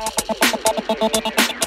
フフフフフフフ。